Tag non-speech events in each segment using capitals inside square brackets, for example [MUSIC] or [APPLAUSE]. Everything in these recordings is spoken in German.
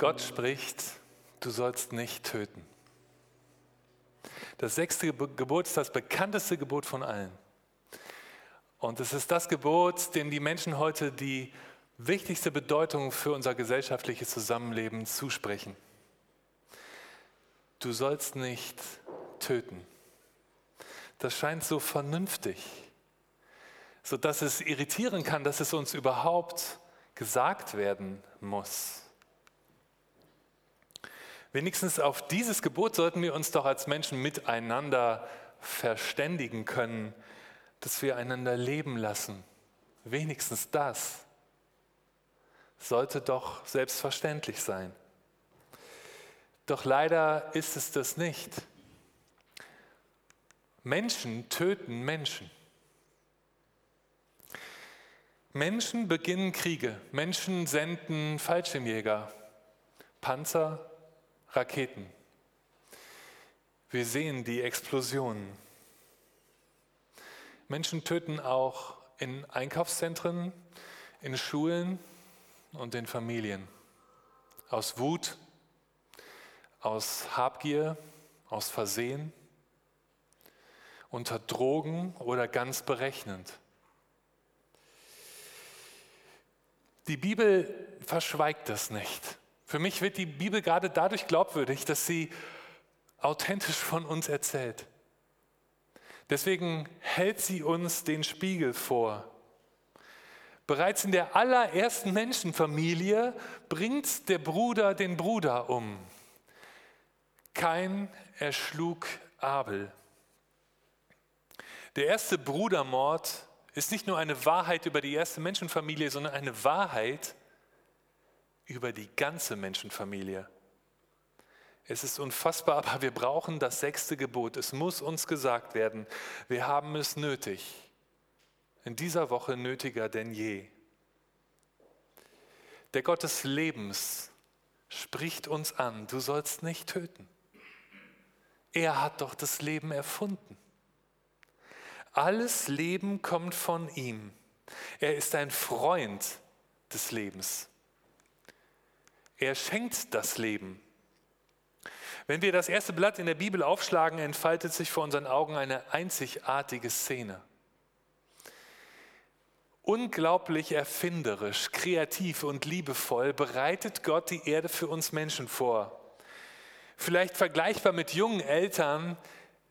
Gott spricht, du sollst nicht töten. Das sechste Gebot ist das bekannteste Gebot von allen. Und es ist das Gebot, dem die Menschen heute die wichtigste Bedeutung für unser gesellschaftliches Zusammenleben zusprechen. Du sollst nicht töten. Das scheint so vernünftig, sodass es irritieren kann, dass es uns überhaupt gesagt werden muss. Wenigstens auf dieses Gebot sollten wir uns doch als Menschen miteinander verständigen können, dass wir einander leben lassen. Wenigstens das sollte doch selbstverständlich sein. Doch leider ist es das nicht. Menschen töten Menschen. Menschen beginnen Kriege. Menschen senden Fallschirmjäger, Panzer, Raketen. Wir sehen die Explosionen. Menschen töten auch in Einkaufszentren, in Schulen und in Familien. Aus Wut, aus Habgier, aus Versehen, unter Drogen oder ganz berechnend. Die Bibel verschweigt das nicht. Für mich wird die Bibel gerade dadurch glaubwürdig, dass sie authentisch von uns erzählt. Deswegen hält sie uns den Spiegel vor. Bereits in der allerersten Menschenfamilie bringt der Bruder den Bruder um. Kein erschlug Abel. Der erste Brudermord ist nicht nur eine Wahrheit über die erste Menschenfamilie, sondern eine Wahrheit über die ganze Menschenfamilie. Es ist unfassbar, aber wir brauchen das sechste Gebot. Es muss uns gesagt werden, wir haben es nötig. In dieser Woche nötiger denn je. Der Gott des Lebens spricht uns an, du sollst nicht töten. Er hat doch das Leben erfunden. Alles Leben kommt von ihm. Er ist ein Freund des Lebens. Er schenkt das Leben. Wenn wir das erste Blatt in der Bibel aufschlagen, entfaltet sich vor unseren Augen eine einzigartige Szene. Unglaublich erfinderisch, kreativ und liebevoll bereitet Gott die Erde für uns Menschen vor. Vielleicht vergleichbar mit jungen Eltern,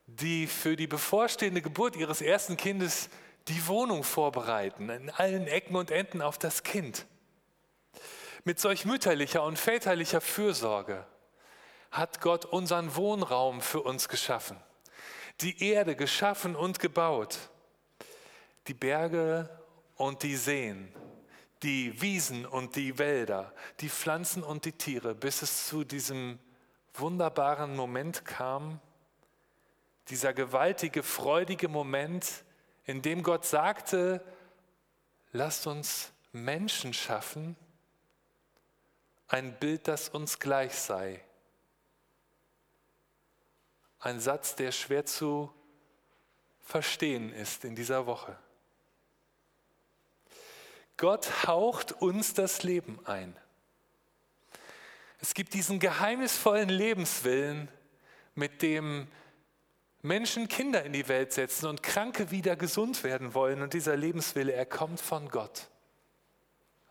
die für die bevorstehende Geburt ihres ersten Kindes die Wohnung vorbereiten, in allen Ecken und Enden auf das Kind. Mit solch mütterlicher und väterlicher Fürsorge hat Gott unseren Wohnraum für uns geschaffen, die Erde geschaffen und gebaut, die Berge und die Seen, die Wiesen und die Wälder, die Pflanzen und die Tiere, bis es zu diesem wunderbaren Moment kam, dieser gewaltige, freudige Moment, in dem Gott sagte, lasst uns Menschen schaffen, ein Bild, das uns gleich sei. Ein Satz, der schwer zu verstehen ist in dieser Woche. Gott haucht uns das Leben ein. Es gibt diesen geheimnisvollen Lebenswillen, mit dem Menschen Kinder in die Welt setzen und Kranke wieder gesund werden wollen. Und dieser Lebenswille, er kommt von Gott.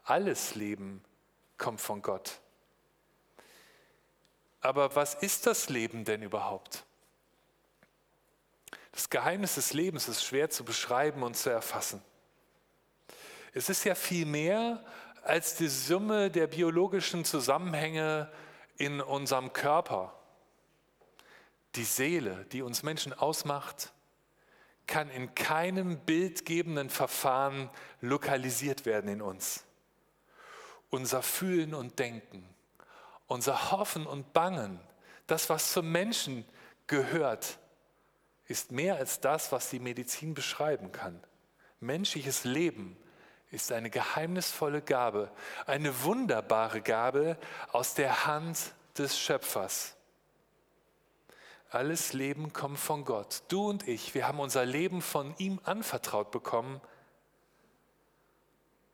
Alles Leben kommt von Gott. Aber was ist das Leben denn überhaupt? Das Geheimnis des Lebens ist schwer zu beschreiben und zu erfassen. Es ist ja viel mehr als die Summe der biologischen Zusammenhänge in unserem Körper. Die Seele, die uns Menschen ausmacht, kann in keinem bildgebenden Verfahren lokalisiert werden in uns unser Fühlen und Denken, unser Hoffen und Bangen, das, was zum Menschen gehört, ist mehr als das, was die Medizin beschreiben kann. Menschliches Leben ist eine geheimnisvolle Gabe, eine wunderbare Gabe aus der Hand des Schöpfers. Alles Leben kommt von Gott. Du und ich, wir haben unser Leben von ihm anvertraut bekommen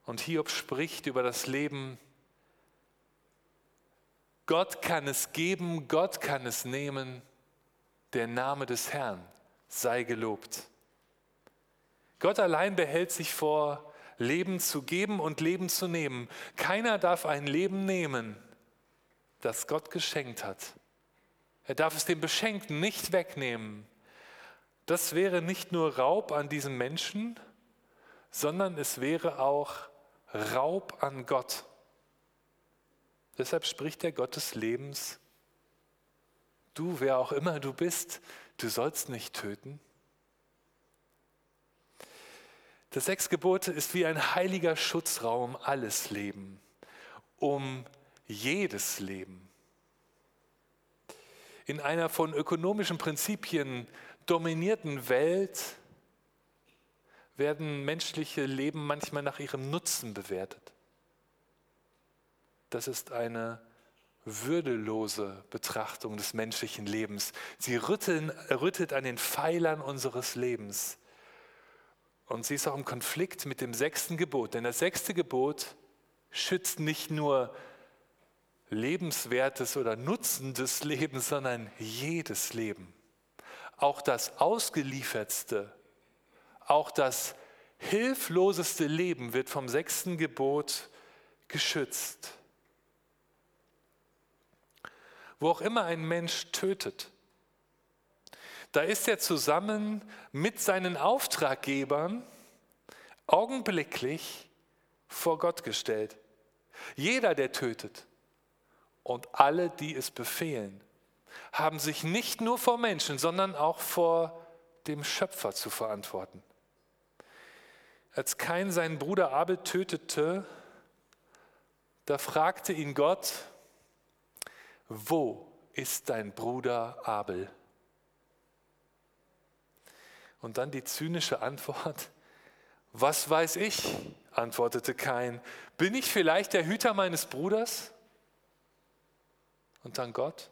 und Hiob spricht über das Leben Gott kann es geben, Gott kann es nehmen. Der Name des Herrn sei gelobt. Gott allein behält sich vor, Leben zu geben und Leben zu nehmen. Keiner darf ein Leben nehmen, das Gott geschenkt hat. Er darf es dem Beschenkten nicht wegnehmen. Das wäre nicht nur Raub an diesem Menschen, sondern es wäre auch Raub an Gott. Deshalb spricht der Gott des Lebens, du, wer auch immer du bist, du sollst nicht töten. Das sechs Gebote ist wie ein heiliger Schutzraum alles Leben, um jedes Leben. In einer von ökonomischen Prinzipien dominierten Welt werden menschliche Leben manchmal nach ihrem Nutzen bewertet. Das ist eine würdelose Betrachtung des menschlichen Lebens. Sie rütteln, rüttelt an den Pfeilern unseres Lebens. Und sie ist auch im Konflikt mit dem sechsten Gebot. Denn das sechste Gebot schützt nicht nur lebenswertes oder nutzendes Leben, sondern jedes Leben. Auch das ausgeliefertste, auch das hilfloseste Leben wird vom sechsten Gebot geschützt. Wo auch immer ein Mensch tötet, da ist er zusammen mit seinen Auftraggebern augenblicklich vor Gott gestellt. Jeder, der tötet und alle, die es befehlen, haben sich nicht nur vor Menschen, sondern auch vor dem Schöpfer zu verantworten. Als Kain seinen Bruder Abel tötete, da fragte ihn Gott, wo ist dein Bruder Abel? Und dann die zynische Antwort, was weiß ich, antwortete Kain, bin ich vielleicht der Hüter meines Bruders? Und dann Gott,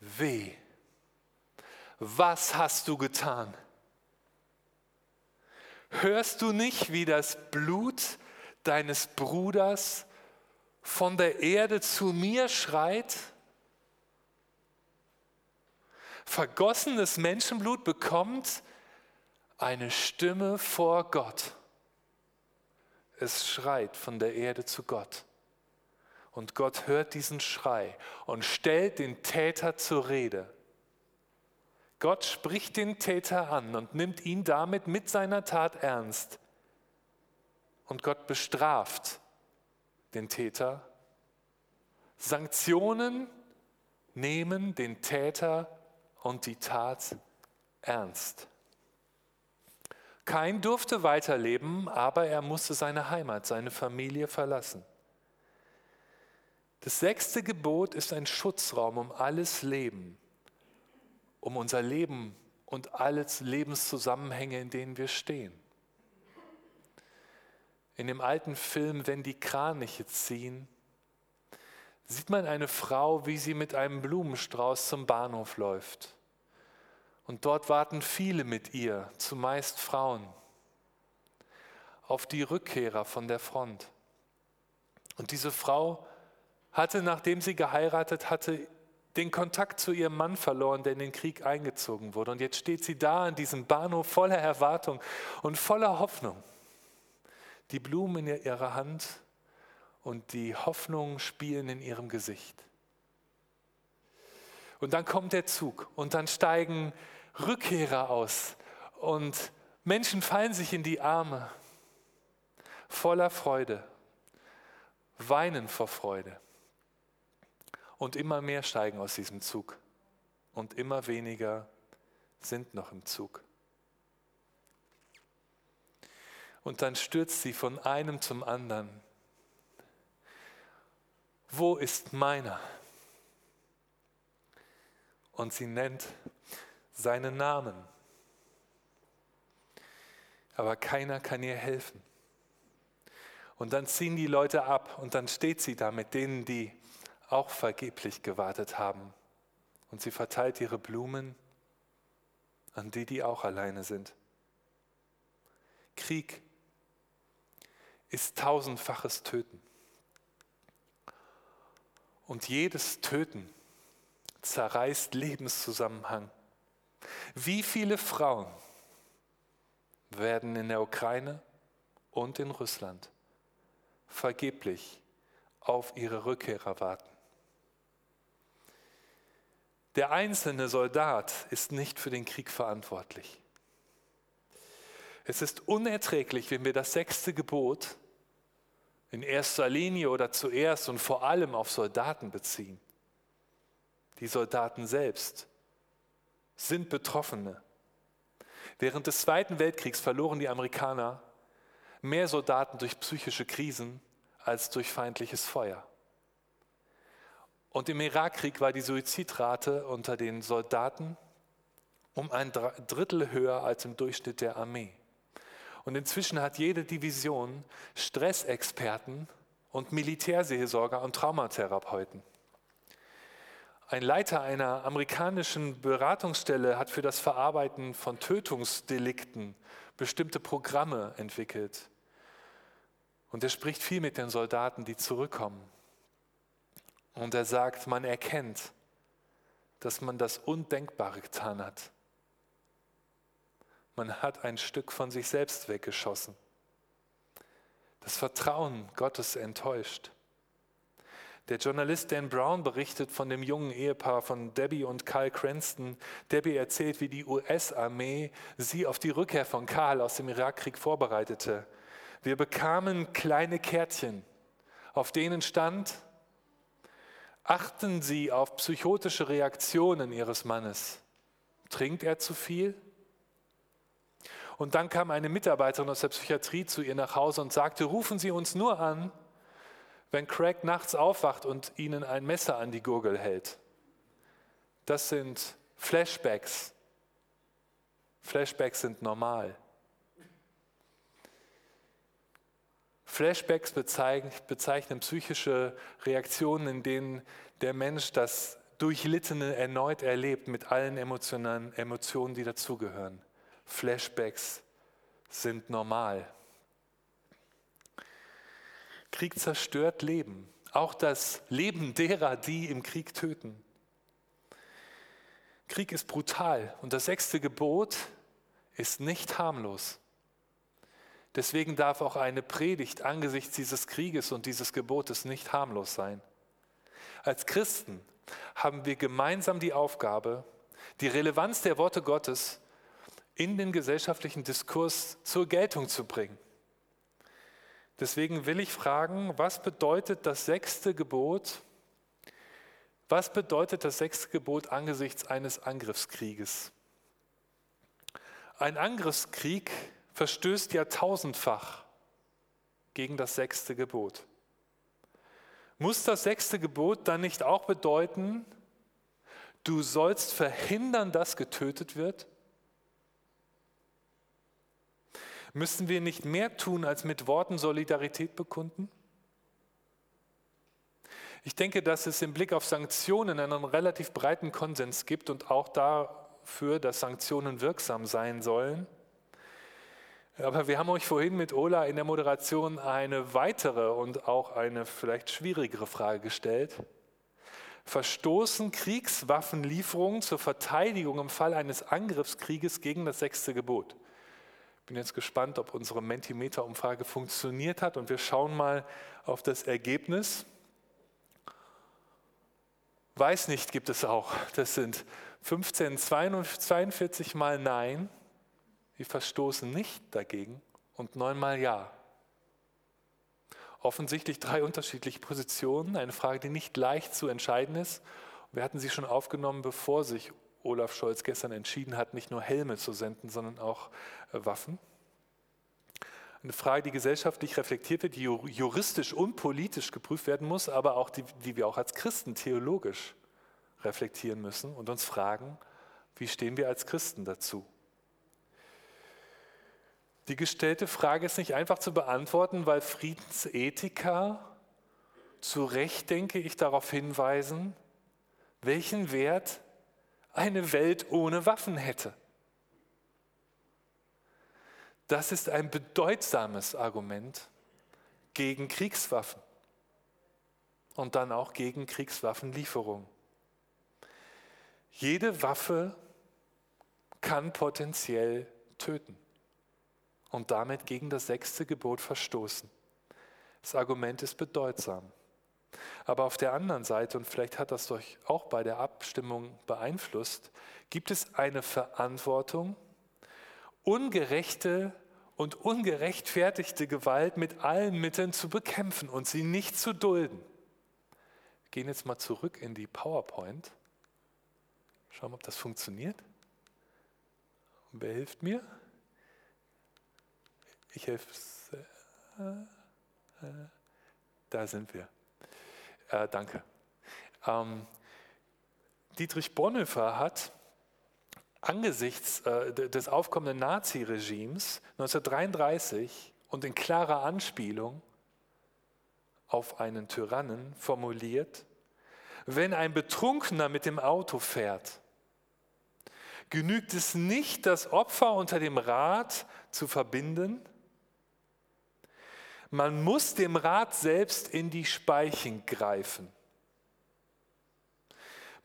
weh, was hast du getan? Hörst du nicht, wie das Blut deines Bruders von der Erde zu mir schreit? Vergossenes Menschenblut bekommt eine Stimme vor Gott. Es schreit von der Erde zu Gott. Und Gott hört diesen Schrei und stellt den Täter zur Rede. Gott spricht den Täter an und nimmt ihn damit mit seiner Tat ernst. Und Gott bestraft den Täter. Sanktionen nehmen den Täter und die Tat ernst. Kein durfte weiterleben, aber er musste seine Heimat, seine Familie verlassen. Das sechste Gebot ist ein Schutzraum um alles Leben um unser Leben und alle Lebenszusammenhänge, in denen wir stehen. In dem alten Film Wenn die Kraniche ziehen, sieht man eine Frau, wie sie mit einem Blumenstrauß zum Bahnhof läuft. Und dort warten viele mit ihr, zumeist Frauen, auf die Rückkehrer von der Front. Und diese Frau hatte, nachdem sie geheiratet hatte, den Kontakt zu ihrem Mann verloren, der in den Krieg eingezogen wurde. Und jetzt steht sie da an diesem Bahnhof voller Erwartung und voller Hoffnung. Die Blumen in ihrer Hand und die Hoffnung spielen in ihrem Gesicht. Und dann kommt der Zug und dann steigen Rückkehrer aus und Menschen fallen sich in die Arme voller Freude, weinen vor Freude. Und immer mehr steigen aus diesem Zug. Und immer weniger sind noch im Zug. Und dann stürzt sie von einem zum anderen. Wo ist meiner? Und sie nennt seinen Namen. Aber keiner kann ihr helfen. Und dann ziehen die Leute ab und dann steht sie da mit denen, die auch vergeblich gewartet haben. Und sie verteilt ihre Blumen an die, die auch alleine sind. Krieg ist tausendfaches Töten. Und jedes Töten zerreißt Lebenszusammenhang. Wie viele Frauen werden in der Ukraine und in Russland vergeblich auf ihre Rückkehrer warten? Der einzelne Soldat ist nicht für den Krieg verantwortlich. Es ist unerträglich, wenn wir das sechste Gebot in erster Linie oder zuerst und vor allem auf Soldaten beziehen. Die Soldaten selbst sind Betroffene. Während des Zweiten Weltkriegs verloren die Amerikaner mehr Soldaten durch psychische Krisen als durch feindliches Feuer. Und im Irakkrieg war die Suizidrate unter den Soldaten um ein Drittel höher als im Durchschnitt der Armee. Und inzwischen hat jede Division Stressexperten und Militärseelsorger und Traumatherapeuten. Ein Leiter einer amerikanischen Beratungsstelle hat für das Verarbeiten von Tötungsdelikten bestimmte Programme entwickelt. Und er spricht viel mit den Soldaten, die zurückkommen. Und er sagt, man erkennt, dass man das Undenkbare getan hat. Man hat ein Stück von sich selbst weggeschossen. Das Vertrauen Gottes enttäuscht. Der Journalist Dan Brown berichtet von dem jungen Ehepaar von Debbie und Carl Cranston. Debbie erzählt, wie die US-Armee sie auf die Rückkehr von Karl aus dem Irakkrieg vorbereitete. Wir bekamen kleine Kärtchen, auf denen stand, achten Sie auf psychotische Reaktionen Ihres Mannes. Trinkt er zu viel? Und dann kam eine Mitarbeiterin aus der Psychiatrie zu ihr nach Hause und sagte, rufen Sie uns nur an, wenn Craig nachts aufwacht und Ihnen ein Messer an die Gurgel hält. Das sind Flashbacks. Flashbacks sind normal. Flashbacks bezeichnen psychische Reaktionen, in denen der Mensch das Durchlittene erneut erlebt mit allen emotionalen Emotionen, die dazugehören. Flashbacks sind normal. Krieg zerstört Leben, auch das Leben derer, die im Krieg töten. Krieg ist brutal und das sechste Gebot ist nicht harmlos. Deswegen darf auch eine Predigt angesichts dieses Krieges und dieses Gebotes nicht harmlos sein. Als Christen haben wir gemeinsam die Aufgabe, die Relevanz der Worte Gottes in den gesellschaftlichen Diskurs zur Geltung zu bringen. Deswegen will ich fragen, was bedeutet das sechste Gebot? Was bedeutet das sechste Gebot angesichts eines Angriffskrieges? Ein Angriffskrieg verstößt ja tausendfach gegen das sechste Gebot. Muss das sechste Gebot dann nicht auch bedeuten, du sollst verhindern, dass getötet wird? Müssen wir nicht mehr tun, als mit Worten Solidarität bekunden? Ich denke, dass es im Blick auf Sanktionen einen relativ breiten Konsens gibt und auch dafür, dass Sanktionen wirksam sein sollen. Aber wir haben euch vorhin mit Ola in der Moderation eine weitere und auch eine vielleicht schwierigere Frage gestellt. Verstoßen Kriegswaffenlieferungen zur Verteidigung im Fall eines Angriffskrieges gegen das sechste Gebot? bin jetzt gespannt, ob unsere Mentimeter-Umfrage funktioniert hat und wir schauen mal auf das Ergebnis. Weiß nicht gibt es auch. Das sind 15, 42 mal Nein. Wir verstoßen nicht dagegen und neunmal Ja. Offensichtlich drei unterschiedliche Positionen, eine Frage, die nicht leicht zu entscheiden ist. Wir hatten sie schon aufgenommen, bevor sich Olaf Scholz gestern entschieden hat, nicht nur Helme zu senden, sondern auch äh, Waffen. Eine Frage, die gesellschaftlich reflektiert wird, die juristisch und politisch geprüft werden muss, aber auch die, die wir auch als Christen theologisch reflektieren müssen und uns fragen, wie stehen wir als Christen dazu? Die gestellte Frage ist nicht einfach zu beantworten, weil Friedensethiker zu Recht, denke ich, darauf hinweisen, welchen Wert eine Welt ohne Waffen hätte. Das ist ein bedeutsames Argument gegen Kriegswaffen. und dann auch gegen Kriegswaffenlieferung. Jede Waffe kann potenziell töten und damit gegen das sechste Gebot verstoßen. Das Argument ist bedeutsam. Aber auf der anderen Seite, und vielleicht hat das euch auch bei der Abstimmung beeinflusst, gibt es eine Verantwortung, ungerechte und ungerechtfertigte Gewalt mit allen Mitteln zu bekämpfen und sie nicht zu dulden. Wir gehen jetzt mal zurück in die PowerPoint. Schauen ob das funktioniert. Und wer hilft mir? Ich helfe. Äh, äh, da sind wir. Äh, danke. Ähm, Dietrich Bonhoeffer hat angesichts äh, des aufkommenden Naziregimes 1933 und in klarer Anspielung auf einen Tyrannen formuliert, wenn ein Betrunkener mit dem Auto fährt, genügt es nicht, das Opfer unter dem Rad zu verbinden, man muss dem Rad selbst in die Speichen greifen.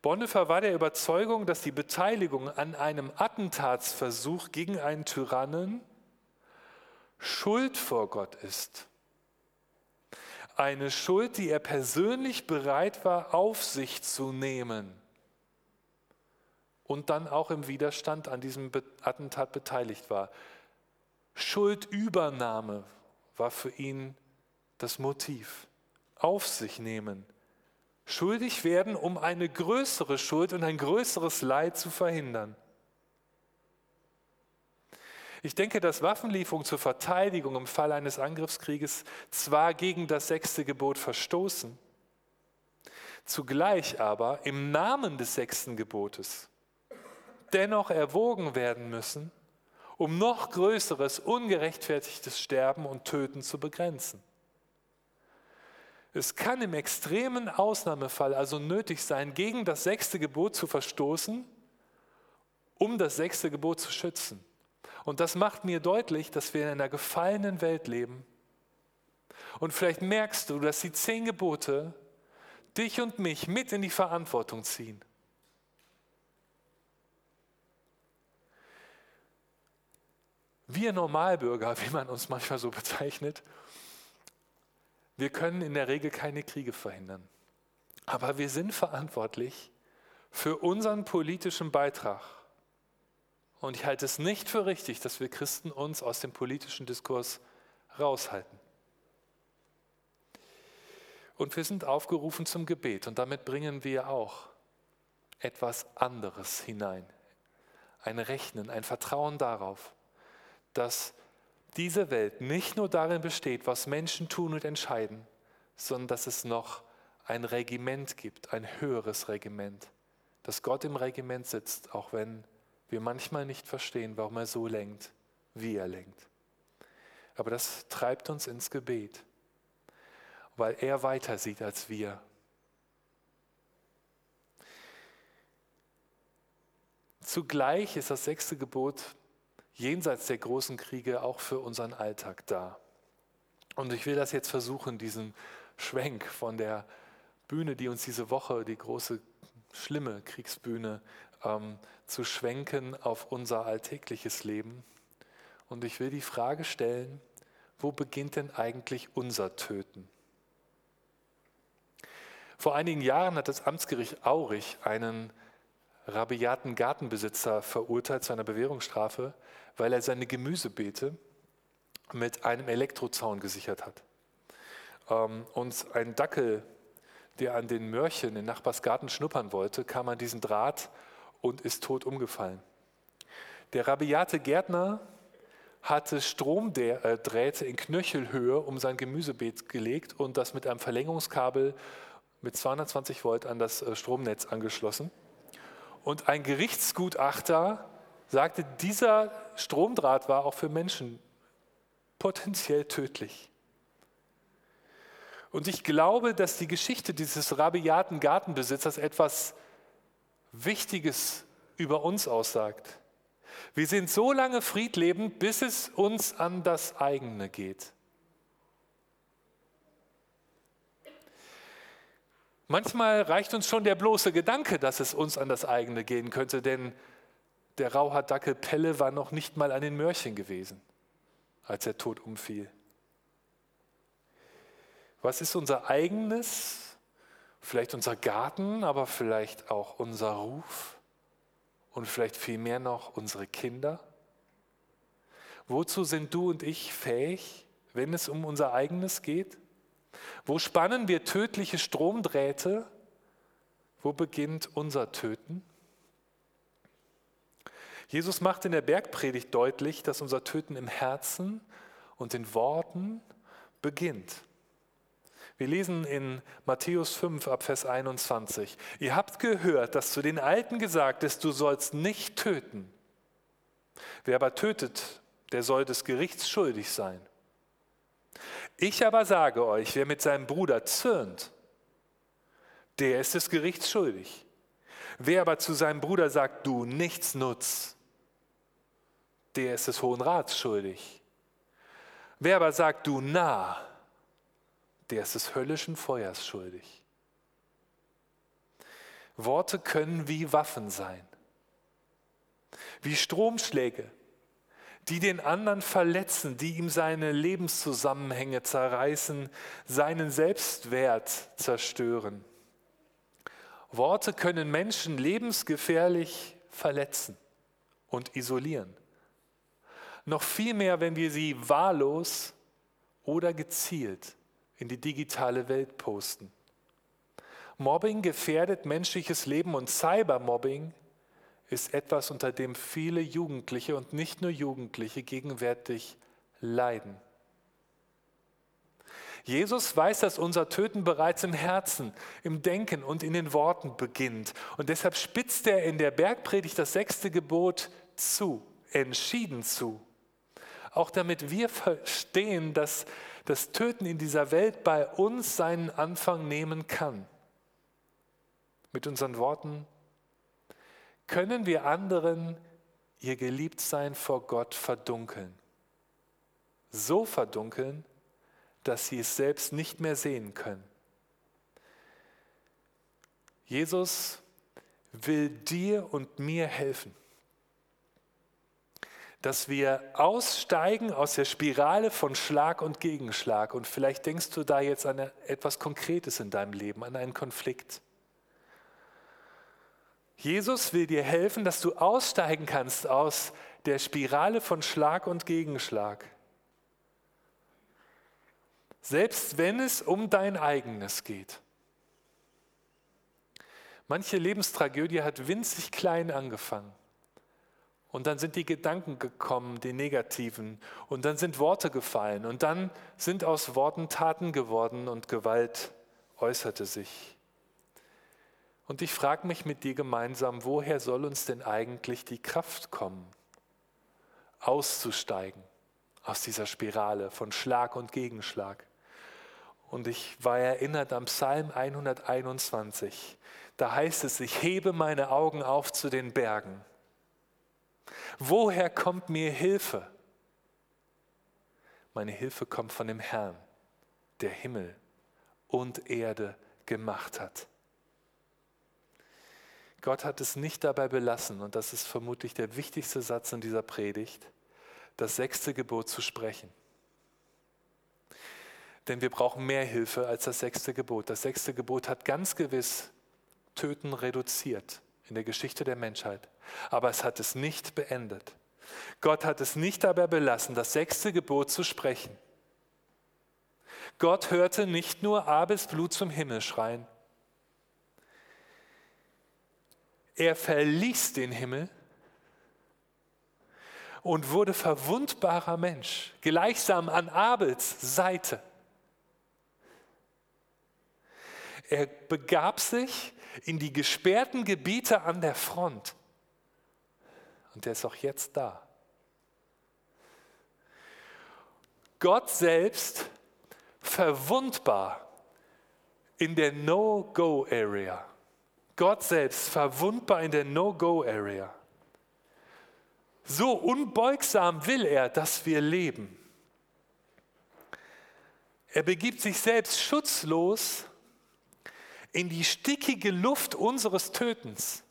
Bonhoeffer war der Überzeugung, dass die Beteiligung an einem Attentatsversuch gegen einen Tyrannen Schuld vor Gott ist. Eine Schuld, die er persönlich bereit war, auf sich zu nehmen und dann auch im Widerstand an diesem Attentat beteiligt war. Schuldübernahme war für ihn das Motiv. Auf sich nehmen. Schuldig werden, um eine größere Schuld und ein größeres Leid zu verhindern. Ich denke, dass Waffenlieferungen zur Verteidigung im Fall eines Angriffskrieges zwar gegen das sechste Gebot verstoßen, zugleich aber im Namen des sechsten Gebotes dennoch erwogen werden müssen, um noch größeres, ungerechtfertigtes Sterben und Töten zu begrenzen. Es kann im extremen Ausnahmefall also nötig sein, gegen das sechste Gebot zu verstoßen, um das sechste Gebot zu schützen. Und das macht mir deutlich, dass wir in einer gefallenen Welt leben. Und vielleicht merkst du, dass die zehn Gebote dich und mich mit in die Verantwortung ziehen. Wir Normalbürger, [LAUGHS] wie man uns manchmal so bezeichnet, wir können in der Regel keine Kriege verhindern. Aber wir sind verantwortlich für unseren politischen Beitrag. Und ich halte es nicht für richtig, dass wir Christen uns aus dem politischen Diskurs raushalten. Und wir sind aufgerufen zum Gebet und damit bringen wir auch etwas anderes hinein. Ein Rechnen, ein Vertrauen darauf, dass diese Welt nicht nur darin besteht, was Menschen tun und entscheiden, sondern dass es noch ein Regiment gibt, ein höheres Regiment, dass Gott im Regiment sitzt, auch wenn wir manchmal nicht verstehen, warum er so lenkt, wie er lenkt. Aber das treibt uns ins Gebet, weil er weiter sieht als wir. Zugleich ist das sechste Gebot jenseits der großen Kriege auch für unseren Alltag da. Und ich will das jetzt versuchen, diesen Schwenk von der Bühne, die uns diese Woche, die große, schlimme Kriegsbühne, ähm, zu schwenken auf unser alltägliches Leben. Und ich will die Frage stellen, wo beginnt denn eigentlich unser Töten? Vor einigen Jahren hat das Amtsgericht Aurich einen rabiaten Gartenbesitzer verurteilt zu einer Bewährungsstrafe, weil er seine Gemüsebeete mit einem Elektrozaun gesichert hat. Ähm, und ein Dackel, der an den Mörchen in Nachbarsgarten schnuppern wollte, kam an diesen Draht und ist tot umgefallen. Der rabiate Gärtner hatte Stromdrähte in Knöchelhöhe um sein Gemüsebeet gelegt und das mit einem Verlängerungskabel mit 220 Volt an das äh, Stromnetz angeschlossen. Und ein Gerichtsgutachter sagte, dieser Stromdraht war auch für Menschen potenziell tödlich. Und ich glaube, dass die Geschichte dieses rabiaten Gartenbesitzers etwas Wichtiges über uns aussagt. Wir sind so lange friedlebend, bis es uns an das eigene geht. Manchmal reicht uns schon der bloße Gedanke, dass es uns an das eigene gehen könnte, denn der Rauhaardackel Pelle war noch nicht mal an den Mörchen gewesen, als er tot umfiel. Was ist unser eigenes? Vielleicht unser Garten, aber vielleicht auch unser Ruf und vielleicht vielmehr noch unsere Kinder? Wozu sind du und ich fähig, wenn es um unser eigenes geht? Wo spannen wir tödliche Stromdrähte? Wo beginnt unser Töten? Jesus macht in der Bergpredigt deutlich, dass unser Töten im Herzen und in Worten beginnt. Wir lesen in Matthäus 5 ab Vers 21. Ihr habt gehört, dass zu den Alten gesagt ist, du sollst nicht töten. Wer aber tötet, der soll des Gerichts schuldig sein. Ich aber sage euch, wer mit seinem Bruder zürnt, der ist des Gerichts schuldig. Wer aber zu seinem Bruder sagt, du nichts nutz, der ist des Hohen Rats schuldig. Wer aber sagt, du nah, der ist des höllischen Feuers schuldig. Worte können wie Waffen sein, wie Stromschläge, die den anderen verletzen, die ihm seine Lebenszusammenhänge zerreißen, seinen Selbstwert zerstören. Worte können Menschen lebensgefährlich verletzen und isolieren. Noch viel mehr, wenn wir sie wahllos oder gezielt in die digitale Welt posten. Mobbing gefährdet menschliches Leben und Cybermobbing ist etwas, unter dem viele Jugendliche und nicht nur Jugendliche gegenwärtig leiden. Jesus weiß, dass unser Töten bereits im Herzen, im Denken und in den Worten beginnt. Und deshalb spitzt er in der Bergpredigt das sechste Gebot zu, entschieden zu. Auch damit wir verstehen, dass das Töten in dieser Welt bei uns seinen Anfang nehmen kann. Mit unseren Worten können wir anderen ihr Geliebtsein vor Gott verdunkeln. So verdunkeln, dass sie es selbst nicht mehr sehen können. Jesus will dir und mir helfen dass wir aussteigen aus der Spirale von Schlag und Gegenschlag. Und vielleicht denkst du da jetzt an etwas Konkretes in deinem Leben, an einen Konflikt. Jesus will dir helfen, dass du aussteigen kannst aus der Spirale von Schlag und Gegenschlag. Selbst wenn es um dein eigenes geht. Manche Lebenstragödie hat winzig klein angefangen. Und dann sind die Gedanken gekommen, die negativen. Und dann sind Worte gefallen. Und dann sind aus Worten Taten geworden und Gewalt äußerte sich. Und ich frage mich mit dir gemeinsam, woher soll uns denn eigentlich die Kraft kommen, auszusteigen aus dieser Spirale von Schlag und Gegenschlag? Und ich war erinnert am Psalm 121. Da heißt es, ich hebe meine Augen auf zu den Bergen. Woher kommt mir Hilfe? Meine Hilfe kommt von dem Herrn, der Himmel und Erde gemacht hat. Gott hat es nicht dabei belassen, und das ist vermutlich der wichtigste Satz in dieser Predigt, das sechste Gebot zu sprechen. Denn wir brauchen mehr Hilfe als das sechste Gebot. Das sechste Gebot hat ganz gewiss Töten reduziert in der Geschichte der Menschheit. Aber es hat es nicht beendet. Gott hat es nicht dabei belassen, das sechste Gebot zu sprechen. Gott hörte nicht nur Abels Blut zum Himmel schreien. Er verließ den Himmel und wurde verwundbarer Mensch, gleichsam an Abels Seite. Er begab sich in die gesperrten Gebiete an der Front. Und der ist auch jetzt da. Gott selbst verwundbar in der No-Go-Area. Gott selbst verwundbar in der No-Go-Area. So unbeugsam will er, dass wir leben. Er begibt sich selbst schutzlos in die stickige Luft unseres Tötens.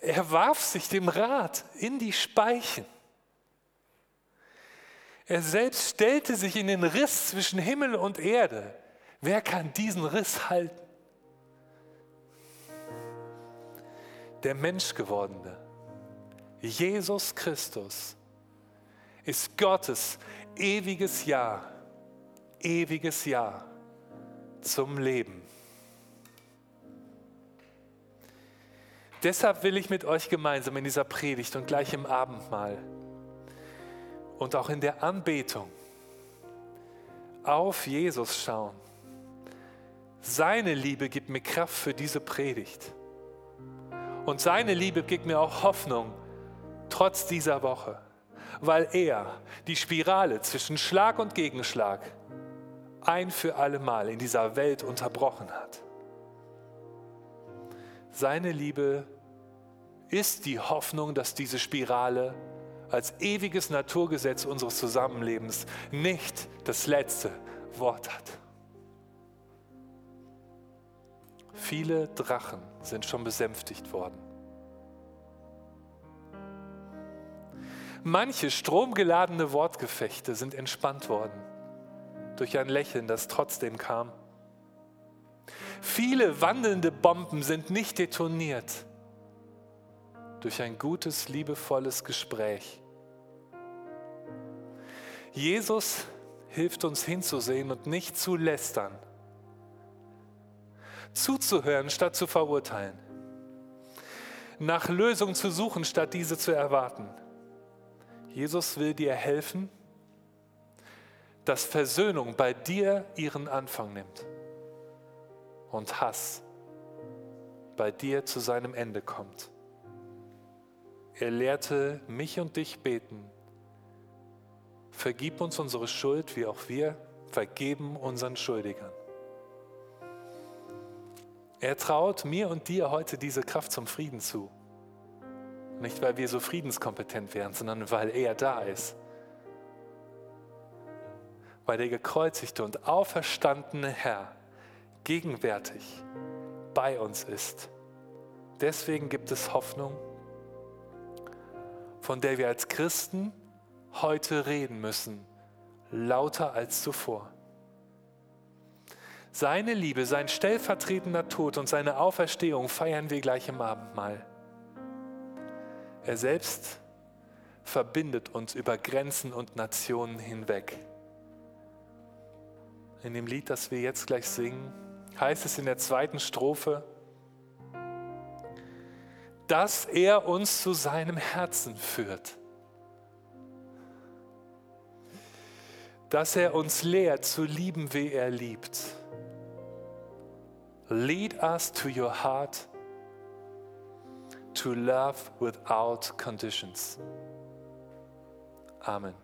Er warf sich dem Rad in die Speichen. Er selbst stellte sich in den Riss zwischen Himmel und Erde. Wer kann diesen Riss halten? Der Menschgewordene, Jesus Christus, ist Gottes ewiges Ja, ewiges Ja zum Leben. Deshalb will ich mit euch gemeinsam in dieser Predigt und gleich im Abendmahl und auch in der Anbetung auf Jesus schauen. Seine Liebe gibt mir Kraft für diese Predigt. Und seine Liebe gibt mir auch Hoffnung, trotz dieser Woche, weil er die Spirale zwischen Schlag und Gegenschlag ein für alle Mal in dieser Welt unterbrochen hat. Seine Liebe ist die Hoffnung, dass diese Spirale als ewiges Naturgesetz unseres Zusammenlebens nicht das letzte Wort hat. Viele Drachen sind schon besänftigt worden. Manche stromgeladene Wortgefechte sind entspannt worden durch ein Lächeln, das trotzdem kam. Viele wandelnde Bomben sind nicht detoniert durch ein gutes, liebevolles Gespräch. Jesus hilft uns hinzusehen und nicht zu lästern, zuzuhören statt zu verurteilen, nach Lösungen zu suchen statt diese zu erwarten. Jesus will dir helfen, dass Versöhnung bei dir ihren Anfang nimmt und Hass bei dir zu seinem Ende kommt. Er lehrte mich und dich beten. Vergib uns unsere Schuld, wie auch wir vergeben unseren Schuldigern. Er traut mir und dir heute diese Kraft zum Frieden zu. Nicht, weil wir so friedenskompetent wären, sondern weil er da ist weil der gekreuzigte und auferstandene Herr gegenwärtig bei uns ist. Deswegen gibt es Hoffnung, von der wir als Christen heute reden müssen, lauter als zuvor. Seine Liebe, sein stellvertretender Tod und seine Auferstehung feiern wir gleich im Abendmahl. Er selbst verbindet uns über Grenzen und Nationen hinweg in dem Lied, das wir jetzt gleich singen, heißt es in der zweiten Strophe, dass er uns zu seinem Herzen führt. Dass er uns lehrt zu lieben, wie er liebt. Lead us to your heart to love without conditions. Amen.